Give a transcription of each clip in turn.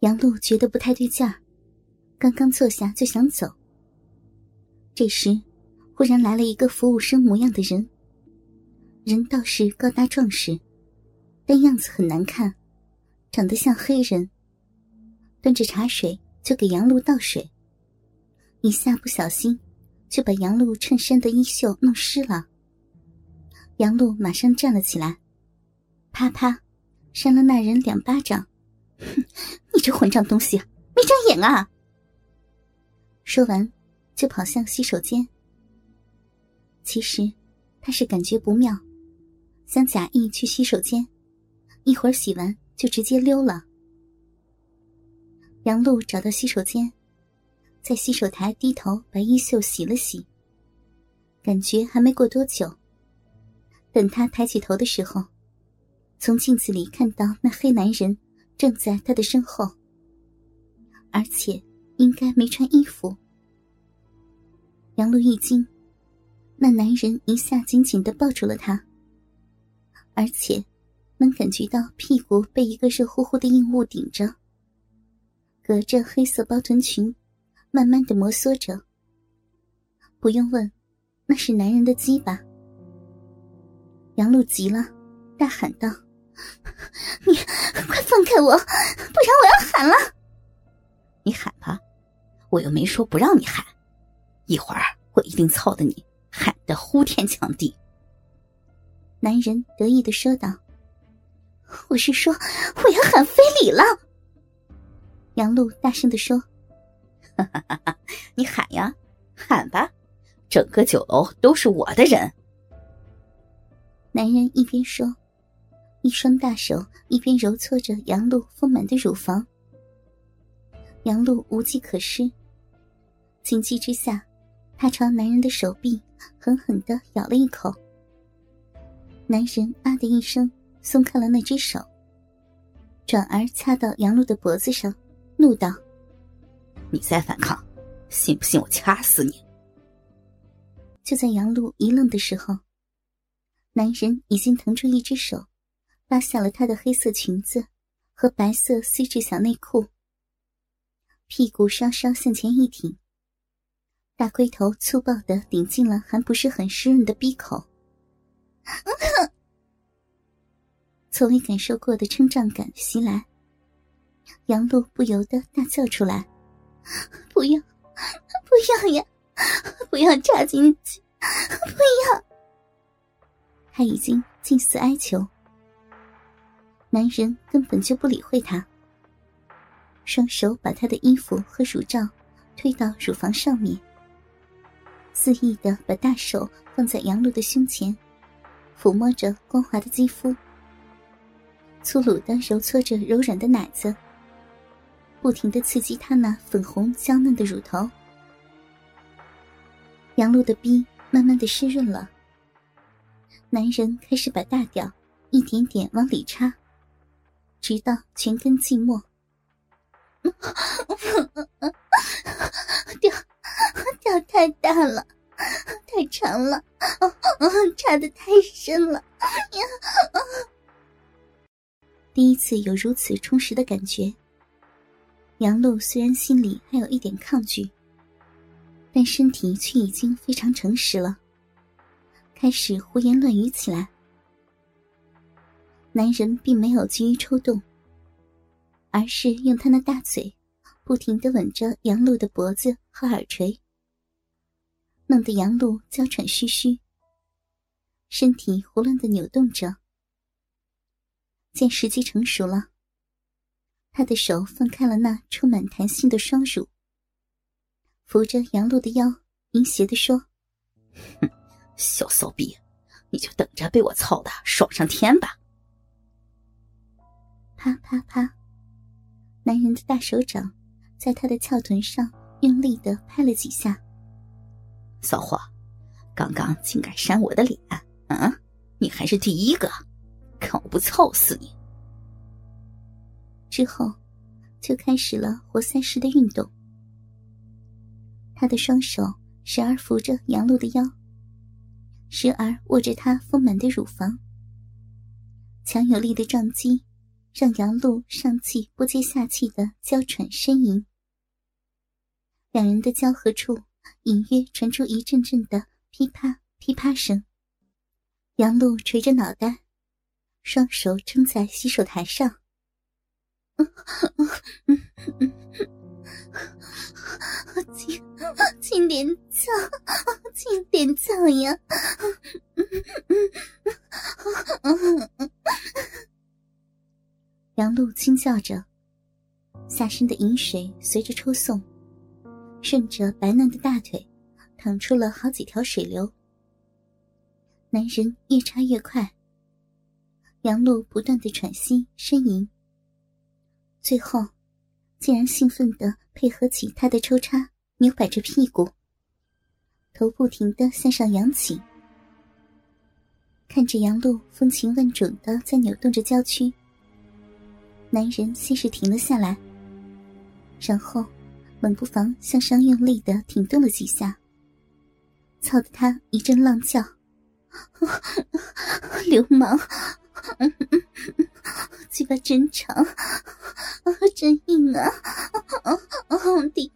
杨璐觉得不太对劲儿，刚刚坐下就想走。这时，忽然来了一个服务生模样的人，人倒是高大壮实，但样子很难看，长得像黑人。端着茶水就给杨璐倒水，一下不小心就把杨璐衬衫的衣袖弄湿了。杨璐马上站了起来，啪啪扇了那人两巴掌。哼，你这混账东西，没长眼啊！说完，就跑向洗手间。其实，他是感觉不妙，想假意去洗手间，一会儿洗完就直接溜了。杨璐找到洗手间，在洗手台低头把衣袖洗了洗。感觉还没过多久，等他抬起头的时候，从镜子里看到那黑男人。正在他的身后，而且应该没穿衣服。杨璐一惊，那男人一下紧紧的抱住了她，而且能感觉到屁股被一个热乎乎的硬物顶着，隔着黑色包臀裙，慢慢的摩挲着。不用问，那是男人的鸡巴。杨璐急了，大喊道。你快放开我，不然我要喊了！你喊吧，我又没说不让你喊。一会儿我一定操的你喊得呼天抢地。男人得意的说道：“我是说我要喊非礼了。”杨璐大声的说：“哈哈哈哈你喊呀，喊吧，整个酒楼都是我的人。”男人一边说。一双大手一边揉搓着杨露丰满的乳房，杨露无计可施。情急之下，她朝男人的手臂狠狠的咬了一口。男人啊的一声，松开了那只手，转而掐到杨露的脖子上，怒道：“你再反抗，信不信我掐死你？”就在杨露一愣的时候，男人已经腾出一只手。拉下了她的黑色裙子和白色丝质小内裤，屁股稍稍向前一挺，大龟头粗暴的顶进了还不是很湿润的鼻口，从未感受过的撑胀感袭来，杨璐不由得大叫出来：“不要，不要呀，不要插进去，不要！”他已经近似哀求。男人根本就不理会她，双手把她的衣服和乳罩推到乳房上面，肆意的把大手放在杨璐的胸前，抚摸着光滑的肌肤，粗鲁的揉搓着柔软的奶子，不停的刺激她那粉红娇嫩的乳头。杨璐的逼慢慢的湿润了，男人开始把大屌一点点往里插。直到全根寂寞，掉掉太大了，太长了，插的太深了呀！第一次有如此充实的感觉，杨璐虽然心里还有一点抗拒，但身体却已经非常诚实了，开始胡言乱语起来。男人并没有急于抽动，而是用他那大嘴不停的吻着杨露的脖子和耳垂，弄得杨露娇喘吁吁，身体胡乱的扭动着。见时机成熟了，他的手放开了那充满弹性的双乳，扶着杨露的腰，淫邪的说：“哼，小骚逼，你就等着被我操的爽上天吧！”啪啪啪！男人的大手掌在他的翘臀上用力的拍了几下。骚货，刚刚竟敢扇我的脸！嗯，你还是第一个，看我不操死你！之后，就开始了活塞式的运动。他的双手时而扶着杨璐的腰，时而握着她丰满的乳房，强有力的撞击。让杨露上气不接下气的娇喘呻吟。两人的交合处，隐约传出一阵阵的噼啪噼啪声。杨露垂着脑袋，双手撑在洗手台上。轻轻点造，轻点造呀！杨露轻叫着，下身的饮水随着抽送。顺着白嫩的大腿，淌出了好几条水流。男人越插越快，杨露不断的喘息呻吟，最后竟然兴奋的配合起他的抽插，扭摆着屁股，头不停的向上扬起。看着杨露风情万种的在扭动着娇躯，男人先是停了下来，然后。冷不防向上用力的挺动了几下，操得他一阵浪叫：“流氓，嘴巴真长，真硬啊！顶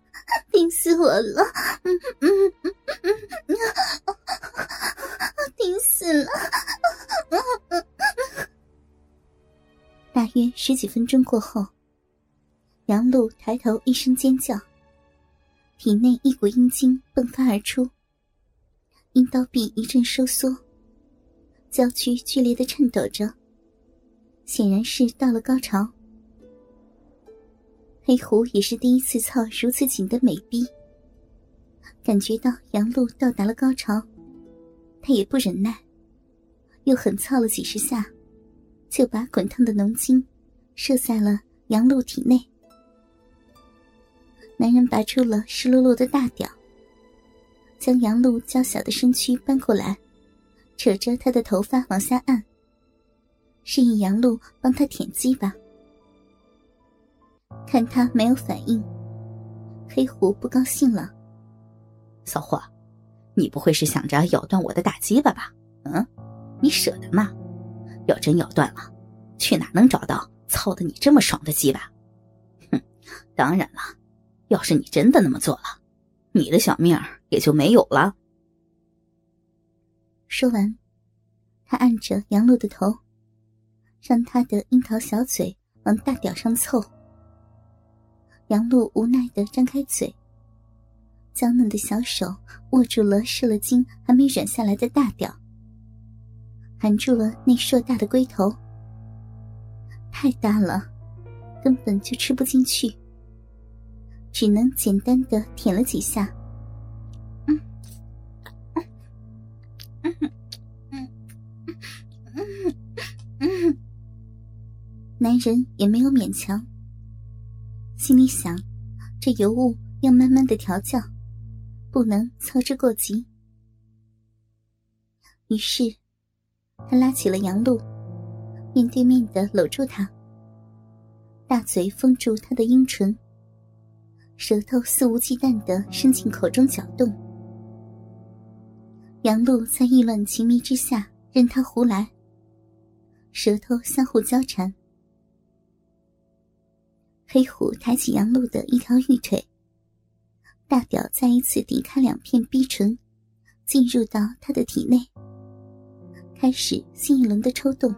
顶死我了！顶死了！”大约十几分钟过后，杨露抬头一声尖叫。体内一股阴茎迸发而出，阴道壁一阵收缩，娇躯剧烈的颤抖着，显然是到了高潮。黑狐也是第一次操如此紧的美逼，感觉到杨露到达了高潮，他也不忍耐，又狠操了几十下，就把滚烫的浓精射在了杨露体内。男人拔出了湿漉漉的大屌，将杨露娇小的身躯搬过来，扯着她的头发往下按，示意杨露帮他舔鸡巴。看他没有反应，黑狐不高兴了：“骚货，你不会是想着咬断我的大鸡巴吧？嗯，你舍得吗？要真咬断了，去哪能找到操的你这么爽的鸡巴？哼，当然了。”要是你真的那么做了，你的小命也就没有了。说完，他按着杨露的头，让他的樱桃小嘴往大屌上凑。杨露无奈的张开嘴，娇嫩的小手握住了射了精还没软下来的大屌，含住了那硕大的龟头。太大了，根本就吃不进去。只能简单的舔了几下，男人也没有勉强，心里想，这尤物要慢慢的调教，不能操之过急。于是，他拉起了杨露，面对面的搂住她，大嘴封住她的阴唇。舌头肆无忌惮的伸进口中搅动，杨露在意乱情迷之下任他胡来，舌头相互交缠。黑虎抬起杨露的一条玉腿，大屌再一次顶开两片逼唇，进入到他的体内，开始新一轮的抽动。